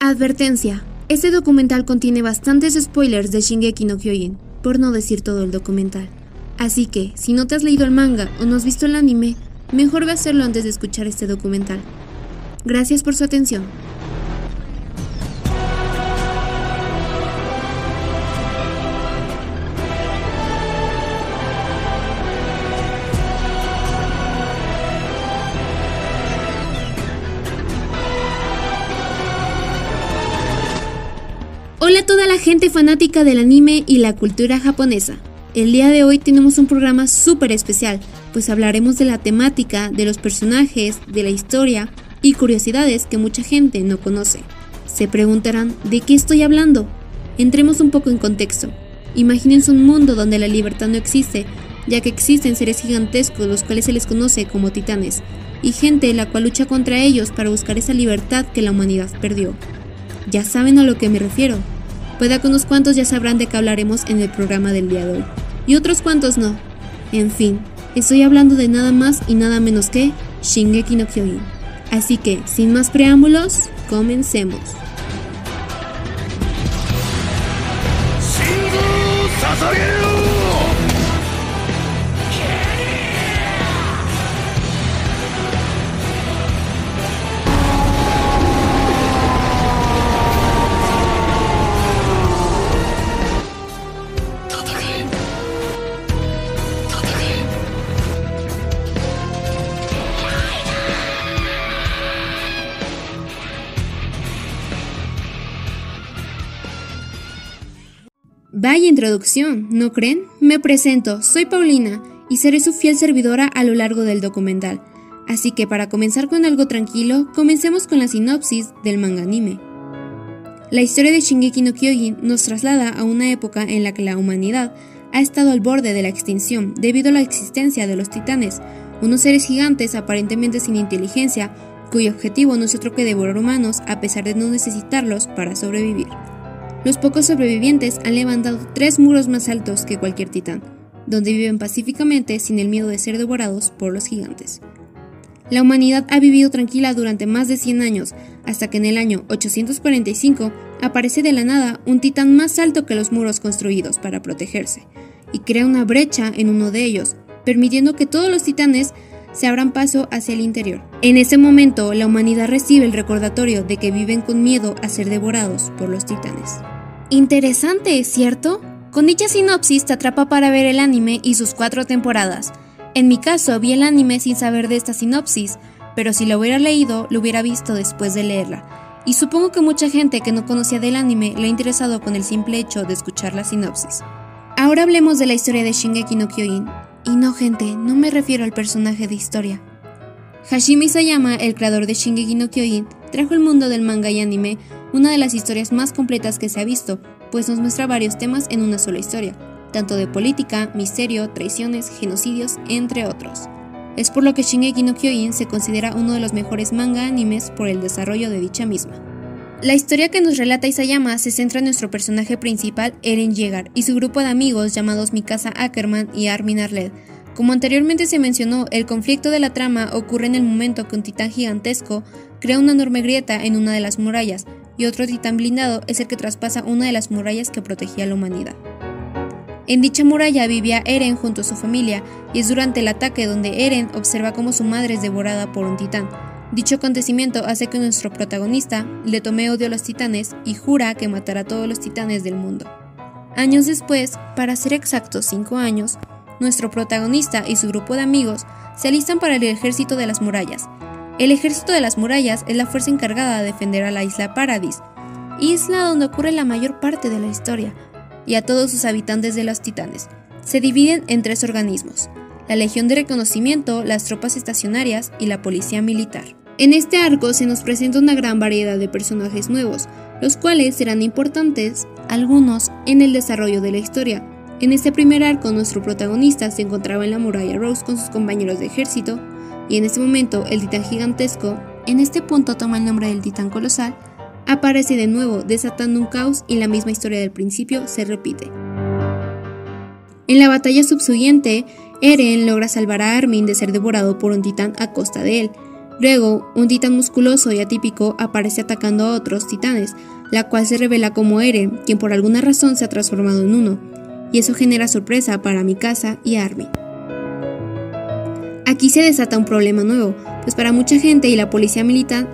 Advertencia. Este documental contiene bastantes spoilers de Shingeki no Kyojin, por no decir todo el documental. Así que, si no te has leído el manga o no has visto el anime, mejor ve a hacerlo antes de escuchar este documental. Gracias por su atención. Gente fanática del anime y la cultura japonesa. El día de hoy tenemos un programa súper especial, pues hablaremos de la temática, de los personajes, de la historia y curiosidades que mucha gente no conoce. Se preguntarán, ¿de qué estoy hablando? Entremos un poco en contexto. Imagínense un mundo donde la libertad no existe, ya que existen seres gigantescos los cuales se les conoce como titanes, y gente la cual lucha contra ellos para buscar esa libertad que la humanidad perdió. Ya saben a lo que me refiero. Puede que unos cuantos ya sabrán de qué hablaremos en el programa del día de hoy, y otros cuantos no. En fin, estoy hablando de nada más y nada menos que Shingeki no Kyojin. Así que, sin más preámbulos, comencemos. Introducción, ¿no creen? Me presento, soy Paulina y seré su fiel servidora a lo largo del documental. Así que para comenzar con algo tranquilo, comencemos con la sinopsis del manga anime. La historia de Shingeki no Kyojin nos traslada a una época en la que la humanidad ha estado al borde de la extinción debido a la existencia de los titanes, unos seres gigantes aparentemente sin inteligencia, cuyo objetivo no es otro que devorar humanos a pesar de no necesitarlos para sobrevivir. Los pocos sobrevivientes han levantado tres muros más altos que cualquier titán, donde viven pacíficamente sin el miedo de ser devorados por los gigantes. La humanidad ha vivido tranquila durante más de 100 años, hasta que en el año 845 aparece de la nada un titán más alto que los muros construidos para protegerse, y crea una brecha en uno de ellos, permitiendo que todos los titanes se abran paso hacia el interior. En ese momento, la humanidad recibe el recordatorio de que viven con miedo a ser devorados por los titanes. Interesante, ¿cierto? Con dicha sinopsis te atrapa para ver el anime y sus cuatro temporadas. En mi caso, vi el anime sin saber de esta sinopsis, pero si lo hubiera leído, lo hubiera visto después de leerla. Y supongo que mucha gente que no conocía del anime le ha interesado con el simple hecho de escuchar la sinopsis. Ahora hablemos de la historia de Shingeki no Kyojin. Y no, gente, no me refiero al personaje de historia. Hashimi Sayama, el creador de Shingeki no Kyojin, trajo al mundo del manga y anime una de las historias más completas que se ha visto, pues nos muestra varios temas en una sola historia, tanto de política, misterio, traiciones, genocidios, entre otros. Es por lo que Shingeki no Kyojin se considera uno de los mejores manga animes por el desarrollo de dicha misma. La historia que nos relata Isayama se centra en nuestro personaje principal, Eren Yeager, y su grupo de amigos llamados Mikasa Ackerman y Armin Arled. Como anteriormente se mencionó, el conflicto de la trama ocurre en el momento que un titán gigantesco crea una enorme grieta en una de las murallas, y otro titán blindado es el que traspasa una de las murallas que protegía a la humanidad. En dicha muralla vivía Eren junto a su familia, y es durante el ataque donde Eren observa cómo su madre es devorada por un titán. Dicho acontecimiento hace que nuestro protagonista le tome odio a los titanes y jura que matará a todos los titanes del mundo. Años después, para ser exactos 5 años, nuestro protagonista y su grupo de amigos se alistan para el ejército de las murallas, el ejército de las murallas es la fuerza encargada de defender a la isla Paradis, isla donde ocurre la mayor parte de la historia, y a todos sus habitantes de los titanes. Se dividen en tres organismos, la Legión de Reconocimiento, las tropas estacionarias y la Policía Militar. En este arco se nos presenta una gran variedad de personajes nuevos, los cuales serán importantes, algunos, en el desarrollo de la historia. En este primer arco nuestro protagonista se encontraba en la muralla Rose con sus compañeros de ejército, y en ese momento el titán gigantesco, en este punto toma el nombre del titán colosal, aparece de nuevo desatando un caos y la misma historia del principio se repite. En la batalla subsiguiente, Eren logra salvar a Armin de ser devorado por un titán a costa de él, Luego, un titán musculoso y atípico aparece atacando a otros titanes, la cual se revela como Eren, quien por alguna razón se ha transformado en uno, y eso genera sorpresa para Mikasa y Armin. Aquí se desata un problema nuevo, pues para mucha gente y la policía militar,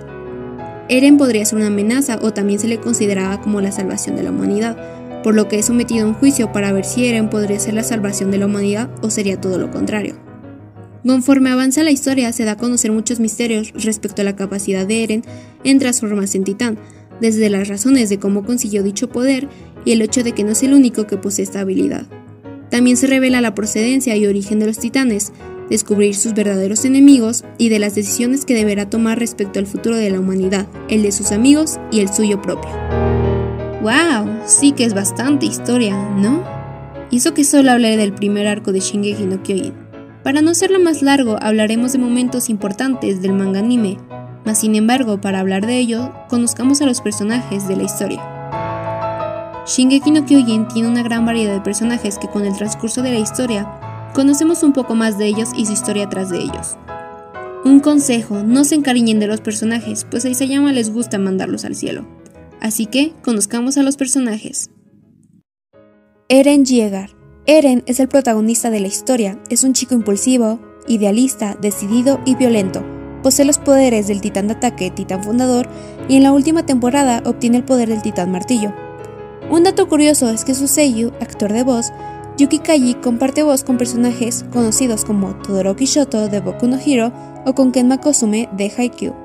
Eren podría ser una amenaza o también se le consideraba como la salvación de la humanidad, por lo que es sometido a un juicio para ver si Eren podría ser la salvación de la humanidad o sería todo lo contrario. Conforme avanza la historia, se da a conocer muchos misterios respecto a la capacidad de Eren en transformarse en titán, desde las razones de cómo consiguió dicho poder y el hecho de que no es el único que posee esta habilidad. También se revela la procedencia y origen de los titanes, descubrir sus verdaderos enemigos y de las decisiones que deberá tomar respecto al futuro de la humanidad, el de sus amigos y el suyo propio. ¡Wow! Sí que es bastante historia, ¿no? Y eso que solo hablaré del primer arco de Shingeki no Kyojin. Para no hacerlo más largo, hablaremos de momentos importantes del manga anime, mas sin embargo, para hablar de ello, conozcamos a los personajes de la historia. Shingeki no Kyojin tiene una gran variedad de personajes que con el transcurso de la historia Conocemos un poco más de ellos y su historia tras de ellos. Un consejo, no se encariñen de los personajes, pues ahí se llama les gusta mandarlos al cielo. Así que, conozcamos a los personajes. Eren Yeager. Eren es el protagonista de la historia, es un chico impulsivo, idealista, decidido y violento. Posee los poderes del titán de ataque, titán fundador, y en la última temporada obtiene el poder del titán martillo. Un dato curioso es que su Seiyu, actor de voz, Yuki Kaji comparte voz con personajes conocidos como Todoroki Shoto de Boku no Hero o con Ken Makosume de Haikyuu.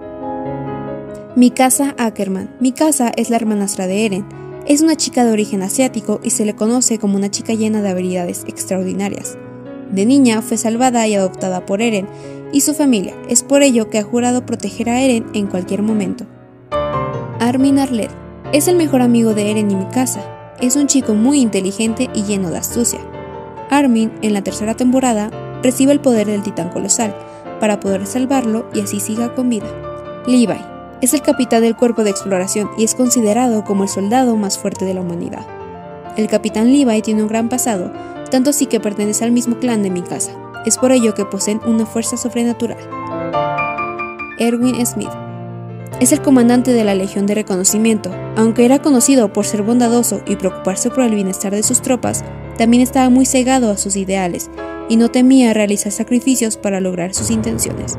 Mikasa Ackerman. Mikasa es la hermanastra de Eren. Es una chica de origen asiático y se le conoce como una chica llena de habilidades extraordinarias. De niña fue salvada y adoptada por Eren y su familia. Es por ello que ha jurado proteger a Eren en cualquier momento. Armin Arlet. Es el mejor amigo de Eren y Mikasa es un chico muy inteligente y lleno de astucia. Armin, en la tercera temporada, recibe el poder del titán colosal para poder salvarlo y así siga con vida. Levi es el capitán del cuerpo de exploración y es considerado como el soldado más fuerte de la humanidad. El capitán Levi tiene un gran pasado, tanto así que pertenece al mismo clan de mi casa. Es por ello que poseen una fuerza sobrenatural. Erwin Smith es el comandante de la Legión de Reconocimiento. Aunque era conocido por ser bondadoso y preocuparse por el bienestar de sus tropas, también estaba muy cegado a sus ideales y no temía realizar sacrificios para lograr sus intenciones.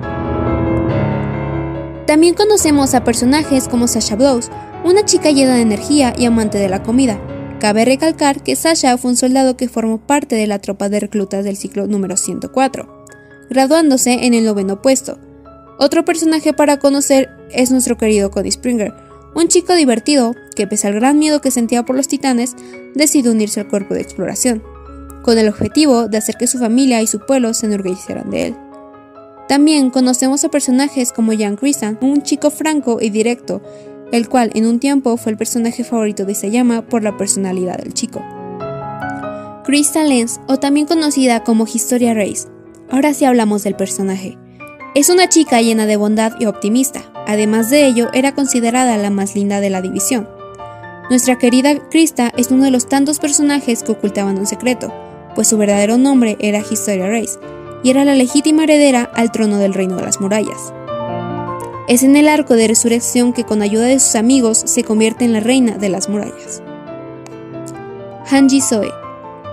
También conocemos a personajes como Sasha Blows, una chica llena de energía y amante de la comida. Cabe recalcar que Sasha fue un soldado que formó parte de la tropa de reclutas del ciclo número 104, graduándose en el noveno puesto, otro personaje para conocer es nuestro querido Cody Springer, un chico divertido que pese al gran miedo que sentía por los titanes, decidió unirse al cuerpo de exploración, con el objetivo de hacer que su familia y su pueblo se enorgullecieran de él. También conocemos a personajes como Jan Christian, un chico franco y directo, el cual en un tiempo fue el personaje favorito de Isayama por la personalidad del chico. Crystal Lenz, o también conocida como Historia Race. Ahora sí hablamos del personaje. Es una chica llena de bondad y optimista. Además de ello, era considerada la más linda de la división. Nuestra querida Krista es uno de los tantos personajes que ocultaban un secreto, pues su verdadero nombre era Historia Race, y era la legítima heredera al trono del Reino de las Murallas. Es en el arco de resurrección que con ayuda de sus amigos se convierte en la reina de las murallas. Hanji Soe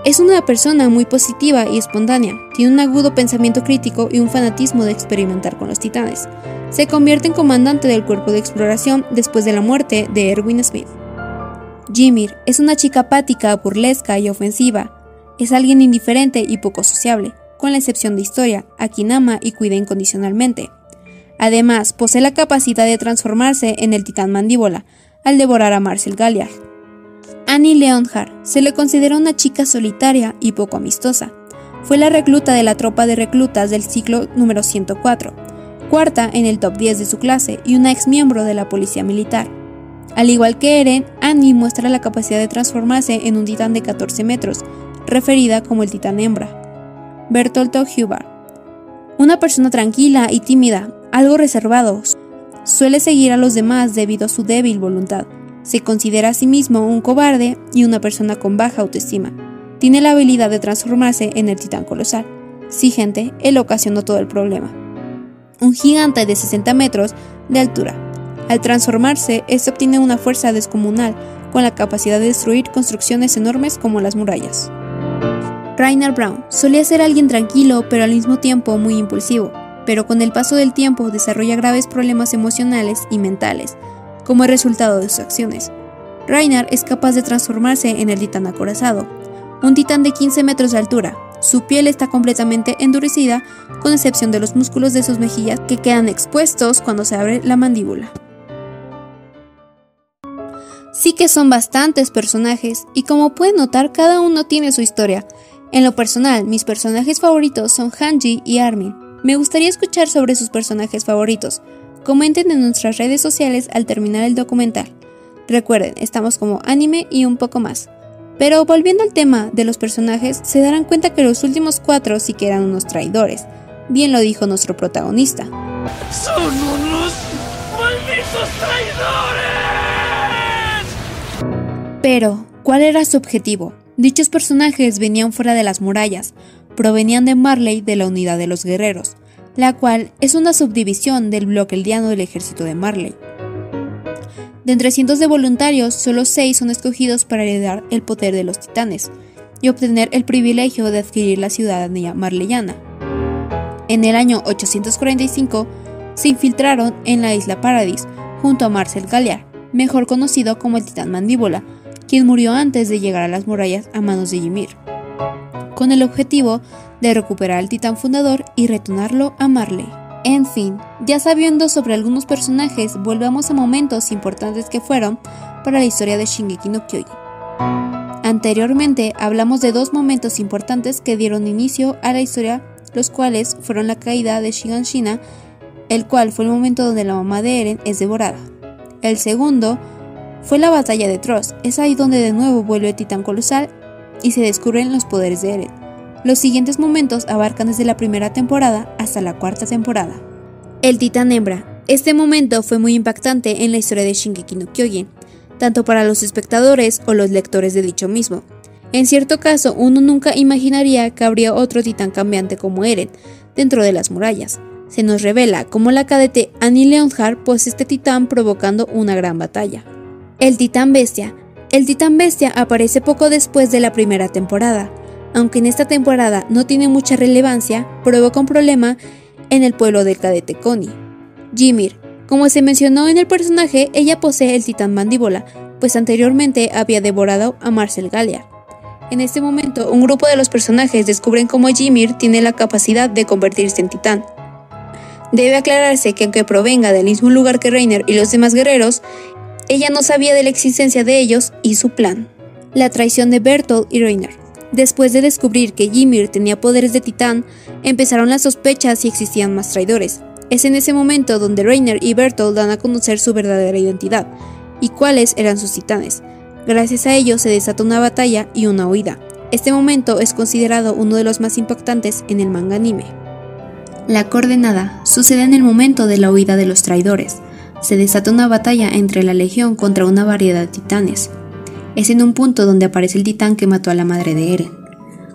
es una persona muy positiva y espontánea, tiene un agudo pensamiento crítico y un fanatismo de experimentar con los titanes. Se convierte en comandante del cuerpo de exploración después de la muerte de Erwin Smith. Jimir es una chica apática, burlesca y ofensiva. Es alguien indiferente y poco sociable, con la excepción de Historia, a quien ama y cuida incondicionalmente. Además, posee la capacidad de transformarse en el titán mandíbula, al devorar a Marcel Galliard. Annie Leonhardt se le considera una chica solitaria y poco amistosa. Fue la recluta de la tropa de reclutas del ciclo número 104, cuarta en el top 10 de su clase y una ex miembro de la policía militar. Al igual que Eren, Annie muestra la capacidad de transformarse en un titán de 14 metros, referida como el titán hembra. Bertolto Hubbard. Una persona tranquila y tímida, algo reservado, suele seguir a los demás debido a su débil voluntad. Se considera a sí mismo un cobarde y una persona con baja autoestima. Tiene la habilidad de transformarse en el titán colosal. Sí, gente, él ocasionó todo el problema. un gigante de 60 metros de altura. Al transformarse, este obtiene una fuerza descomunal, con la capacidad de destruir construcciones enormes como las murallas. Rainer Brown solía ser alguien tranquilo, pero al mismo tiempo muy impulsivo, pero con el paso del tiempo desarrolla graves problemas emocionales y mentales, como el resultado de sus acciones. Rainer es capaz de transformarse en el titán acorazado, un titán de 15 metros de altura. Su piel está completamente endurecida, con excepción de los músculos de sus mejillas que quedan expuestos cuando se abre la mandíbula. Sí que son bastantes personajes, y como pueden notar, cada uno tiene su historia. En lo personal, mis personajes favoritos son Hanji y Armin. Me gustaría escuchar sobre sus personajes favoritos. Comenten en nuestras redes sociales al terminar el documental. Recuerden, estamos como anime y un poco más. Pero volviendo al tema de los personajes, se darán cuenta que los últimos cuatro sí que eran unos traidores. Bien lo dijo nuestro protagonista. ¡Son unos malditos traidores! Pero, ¿cuál era su objetivo? Dichos personajes venían fuera de las murallas, provenían de Marley de la Unidad de los Guerreros, la cual es una subdivisión del bloque eldiano del ejército de Marley. De entre cientos de voluntarios, solo seis son escogidos para heredar el poder de los titanes y obtener el privilegio de adquirir la ciudadanía marleyana. En el año 845 se infiltraron en la isla Paradis junto a Marcel Galliard, mejor conocido como el titán Mandíbula, quien murió antes de llegar a las murallas a manos de Ymir, con el objetivo de recuperar al titán fundador y retornarlo a Marley. En fin, ya sabiendo sobre algunos personajes, volvamos a momentos importantes que fueron para la historia de Shingeki no Kyojin. Anteriormente hablamos de dos momentos importantes que dieron inicio a la historia, los cuales fueron la caída de Shiganshina, el cual fue el momento donde la mamá de Eren es devorada. El segundo fue la batalla de Trost, es ahí donde de nuevo vuelve el titán colosal y se descubren los poderes de Eren. Los siguientes momentos abarcan desde la primera temporada hasta la cuarta temporada. El titán hembra. Este momento fue muy impactante en la historia de Shingeki no Kyojin, tanto para los espectadores o los lectores de dicho mismo. En cierto caso, uno nunca imaginaría que habría otro titán cambiante como Eren dentro de las murallas. Se nos revela cómo la cadete Annie Leonhardt posee este titán provocando una gran batalla. El titán bestia. El titán bestia aparece poco después de la primera temporada, aunque en esta temporada no tiene mucha relevancia, provoca un problema en el pueblo del cadete Connie. Jimir, como se mencionó en el personaje, ella posee el titán mandíbula, pues anteriormente había devorado a Marcel Galliard. En este momento, un grupo de los personajes descubren cómo Jimir tiene la capacidad de convertirse en titán. Debe aclararse que aunque provenga del mismo lugar que Reiner y los demás guerreros, ella no sabía de la existencia de ellos y su plan. La traición de Bertolt y Reiner. Después de descubrir que Ymir tenía poderes de titán, empezaron las sospechas si existían más traidores. Es en ese momento donde Reiner y Bertolt dan a conocer su verdadera identidad y cuáles eran sus titanes. Gracias a ello se desata una batalla y una huida. Este momento es considerado uno de los más impactantes en el manga anime. La coordenada sucede en el momento de la huida de los traidores. Se desata una batalla entre la legión contra una variedad de titanes. Es en un punto donde aparece el titán que mató a la madre de Eren.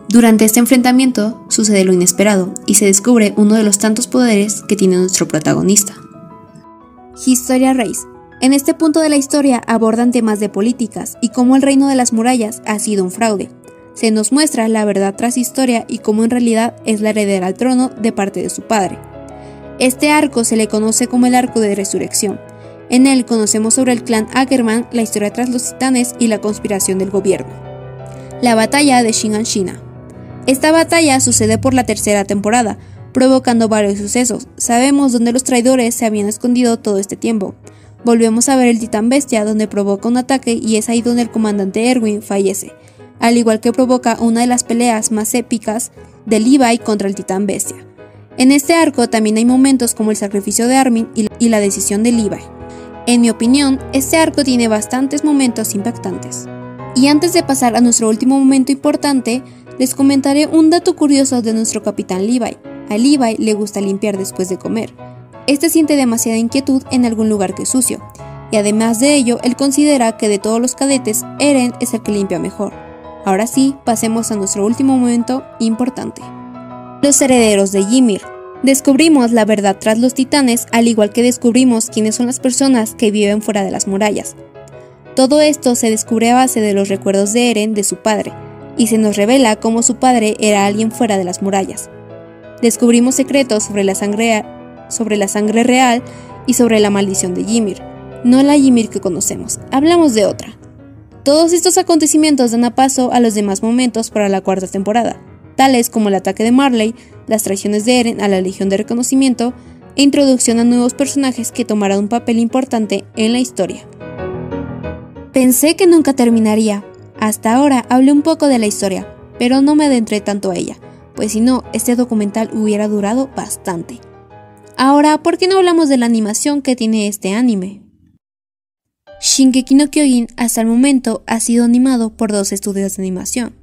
Durante este enfrentamiento sucede lo inesperado y se descubre uno de los tantos poderes que tiene nuestro protagonista. Historia Race. En este punto de la historia abordan temas de políticas y cómo el reino de las murallas ha sido un fraude. Se nos muestra la verdad tras historia y cómo en realidad es la heredera al trono de parte de su padre. Este arco se le conoce como el arco de resurrección, en él conocemos sobre el clan Ackerman, la historia tras los titanes y la conspiración del gobierno. La batalla de Shinganshina. Esta batalla sucede por la tercera temporada, provocando varios sucesos. Sabemos dónde los traidores se habían escondido todo este tiempo. Volvemos a ver el titán bestia donde provoca un ataque y es ahí donde el comandante Erwin fallece, al igual que provoca una de las peleas más épicas de Levi contra el titán bestia. En este arco también hay momentos como el sacrificio de Armin y la decisión de Levi. En mi opinión, este arco tiene bastantes momentos impactantes. Y antes de pasar a nuestro último momento importante, les comentaré un dato curioso de nuestro capitán Levi. A Levi le gusta limpiar después de comer. Este siente demasiada inquietud en algún lugar que es sucio, y además de ello, él considera que de todos los cadetes, Eren es el que limpia mejor. Ahora sí, pasemos a nuestro último momento importante. Los herederos de Ymir. Descubrimos la verdad tras los titanes, al igual que descubrimos quiénes son las personas que viven fuera de las murallas. Todo esto se descubre a base de los recuerdos de Eren de su padre, y se nos revela cómo su padre era alguien fuera de las murallas. Descubrimos secretos sobre la sangre, real y sobre la maldición de Ymir. No la Ymir que conocemos, hablamos de otra. Todos estos acontecimientos dan a paso a los demás momentos para la cuarta temporada, tales como el ataque de Marley, las traiciones de Eren a la Legión de Reconocimiento e introducción a nuevos personajes que tomarán un papel importante en la historia. Pensé que nunca terminaría. Hasta ahora hablé un poco de la historia, pero no me adentré tanto a ella, pues si no, este documental hubiera durado bastante. Ahora, ¿por qué no hablamos de la animación que tiene este anime? Shingeki no Kyojin hasta el momento ha sido animado por dos estudios de animación,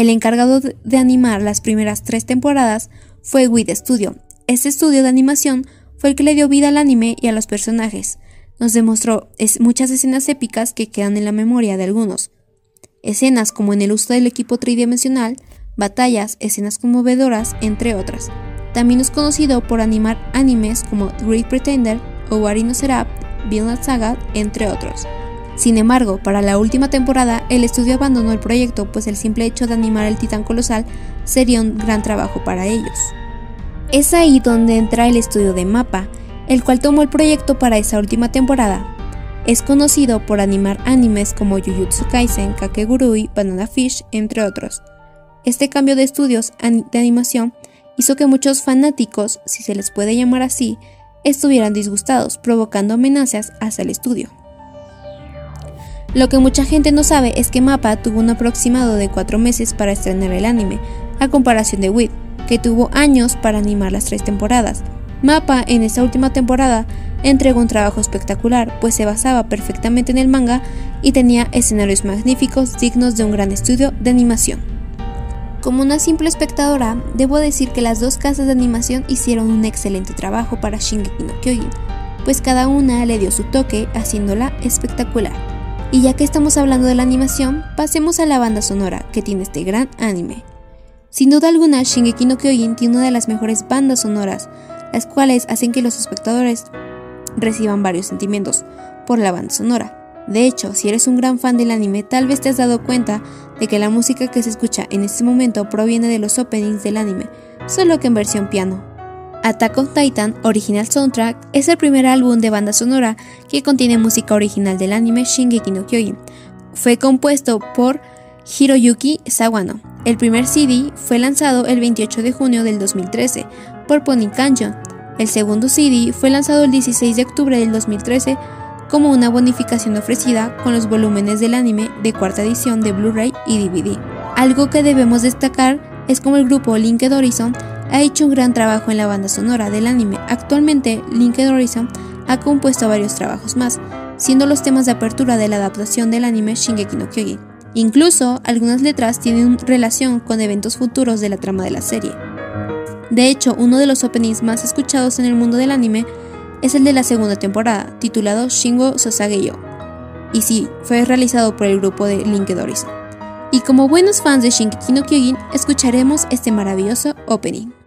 el encargado de animar las primeras tres temporadas fue WIT Studio. Este estudio de animación fue el que le dio vida al anime y a los personajes. Nos demostró muchas escenas épicas que quedan en la memoria de algunos. Escenas como en el uso del equipo tridimensional, batallas, escenas conmovedoras, entre otras. También es conocido por animar animes como Great Pretender o Warino Serap, Vinland Saga, entre otros. Sin embargo, para la última temporada, el estudio abandonó el proyecto, pues el simple hecho de animar el titán colosal sería un gran trabajo para ellos. Es ahí donde entra el estudio de Mapa, el cual tomó el proyecto para esa última temporada. Es conocido por animar animes como Jujutsu Kaisen, Kakegurui, Banana Fish, entre otros. Este cambio de estudios de animación hizo que muchos fanáticos, si se les puede llamar así, estuvieran disgustados, provocando amenazas hacia el estudio. Lo que mucha gente no sabe es que Mapa tuvo un aproximado de 4 meses para estrenar el anime, a comparación de WIT, que tuvo años para animar las tres temporadas. Mapa en esta última temporada entregó un trabajo espectacular, pues se basaba perfectamente en el manga y tenía escenarios magníficos dignos de un gran estudio de animación. Como una simple espectadora, debo decir que las dos casas de animación hicieron un excelente trabajo para Shingeki no Kyojin, pues cada una le dio su toque haciéndola espectacular. Y ya que estamos hablando de la animación, pasemos a la banda sonora que tiene este gran anime. Sin duda alguna, Shingeki no Kyojin tiene una de las mejores bandas sonoras, las cuales hacen que los espectadores reciban varios sentimientos por la banda sonora. De hecho, si eres un gran fan del anime, tal vez te has dado cuenta de que la música que se escucha en este momento proviene de los openings del anime, solo que en versión piano. Attack on Titan Original Soundtrack es el primer álbum de banda sonora que contiene música original del anime Shingeki no Kyojin. Fue compuesto por Hiroyuki Sawano. El primer CD fue lanzado el 28 de junio del 2013 por Pony Canyon. El segundo CD fue lanzado el 16 de octubre del 2013 como una bonificación ofrecida con los volúmenes del anime de cuarta edición de Blu-ray y DVD. Algo que debemos destacar es como el grupo Linked Horizon ha hecho un gran trabajo en la banda sonora del anime. Actualmente, Linked Horizon ha compuesto varios trabajos más, siendo los temas de apertura de la adaptación del anime Shingeki no Kyojin. Incluso, algunas letras tienen relación con eventos futuros de la trama de la serie. De hecho, uno de los openings más escuchados en el mundo del anime es el de la segunda temporada, titulado Shingo Sasage-yo. Y sí, fue realizado por el grupo de Linked Horizon. Y como buenos fans de Shingeki no Kyojin, escucharemos este maravilloso opening.「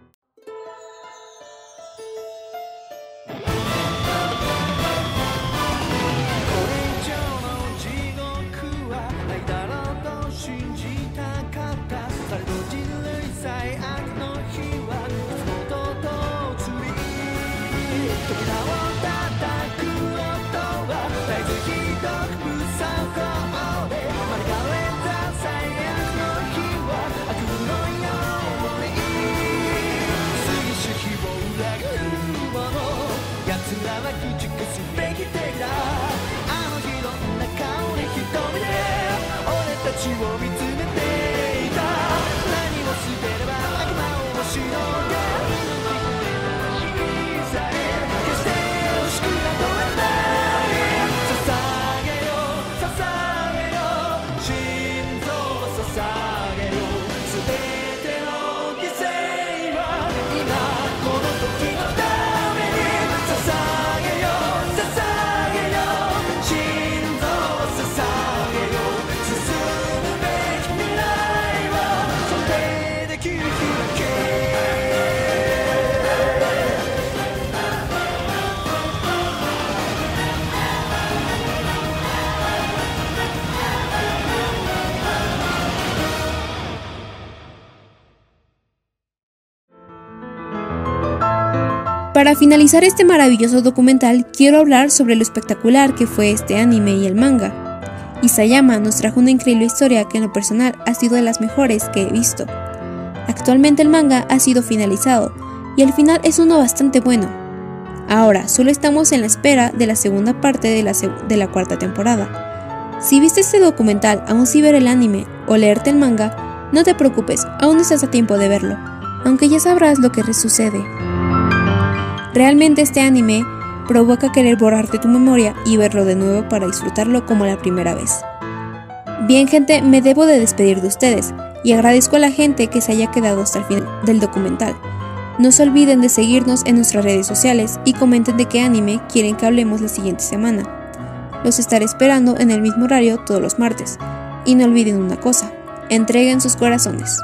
esse bem que terá. Para finalizar este maravilloso documental, quiero hablar sobre lo espectacular que fue este anime y el manga. Isayama nos trajo una increíble historia que en lo personal ha sido de las mejores que he visto. Actualmente el manga ha sido finalizado y el final es uno bastante bueno. Ahora, solo estamos en la espera de la segunda parte de la, de la cuarta temporada. Si viste este documental aún sin ver el anime o leerte el manga, no te preocupes, aún estás a tiempo de verlo, aunque ya sabrás lo que sucede. Realmente este anime provoca querer borrarte tu memoria y verlo de nuevo para disfrutarlo como la primera vez. Bien gente, me debo de despedir de ustedes y agradezco a la gente que se haya quedado hasta el final del documental. No se olviden de seguirnos en nuestras redes sociales y comenten de qué anime quieren que hablemos la siguiente semana. Los estaré esperando en el mismo horario todos los martes. Y no olviden una cosa, entreguen sus corazones.